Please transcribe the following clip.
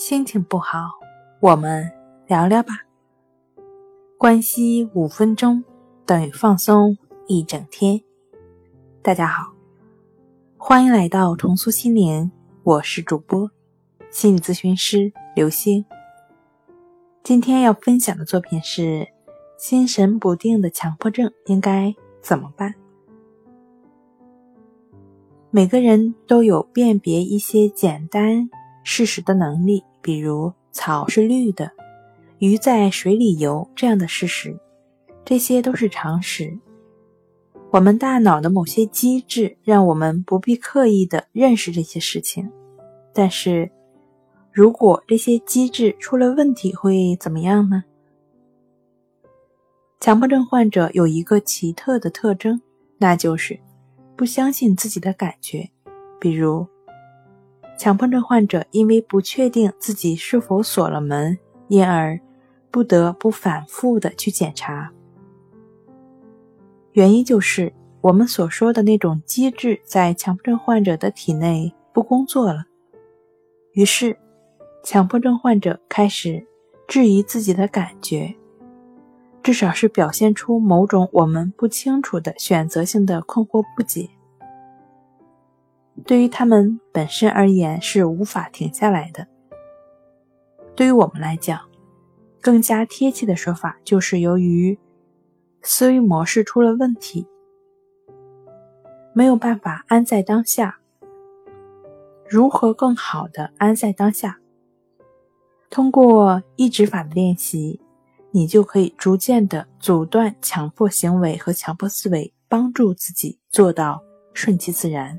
心情不好，我们聊聊吧。关系五分钟等于放松一整天。大家好，欢迎来到重塑心灵，我是主播心理咨询师刘星。今天要分享的作品是：心神不定的强迫症应该怎么办？每个人都有辨别一些简单事实的能力。比如草是绿的，鱼在水里游这样的事实，这些都是常识。我们大脑的某些机制让我们不必刻意的认识这些事情。但是，如果这些机制出了问题，会怎么样呢？强迫症患者有一个奇特的特征，那就是不相信自己的感觉，比如。强迫症患者因为不确定自己是否锁了门，因而不得不反复的去检查。原因就是我们所说的那种机制在强迫症患者的体内不工作了。于是，强迫症患者开始质疑自己的感觉，至少是表现出某种我们不清楚的选择性的困惑不解。对于他们本身而言是无法停下来的。对于我们来讲，更加贴切的说法就是由于思维模式出了问题，没有办法安在当下。如何更好的安在当下？通过抑制法的练习，你就可以逐渐的阻断强迫行为和强迫思维，帮助自己做到顺其自然。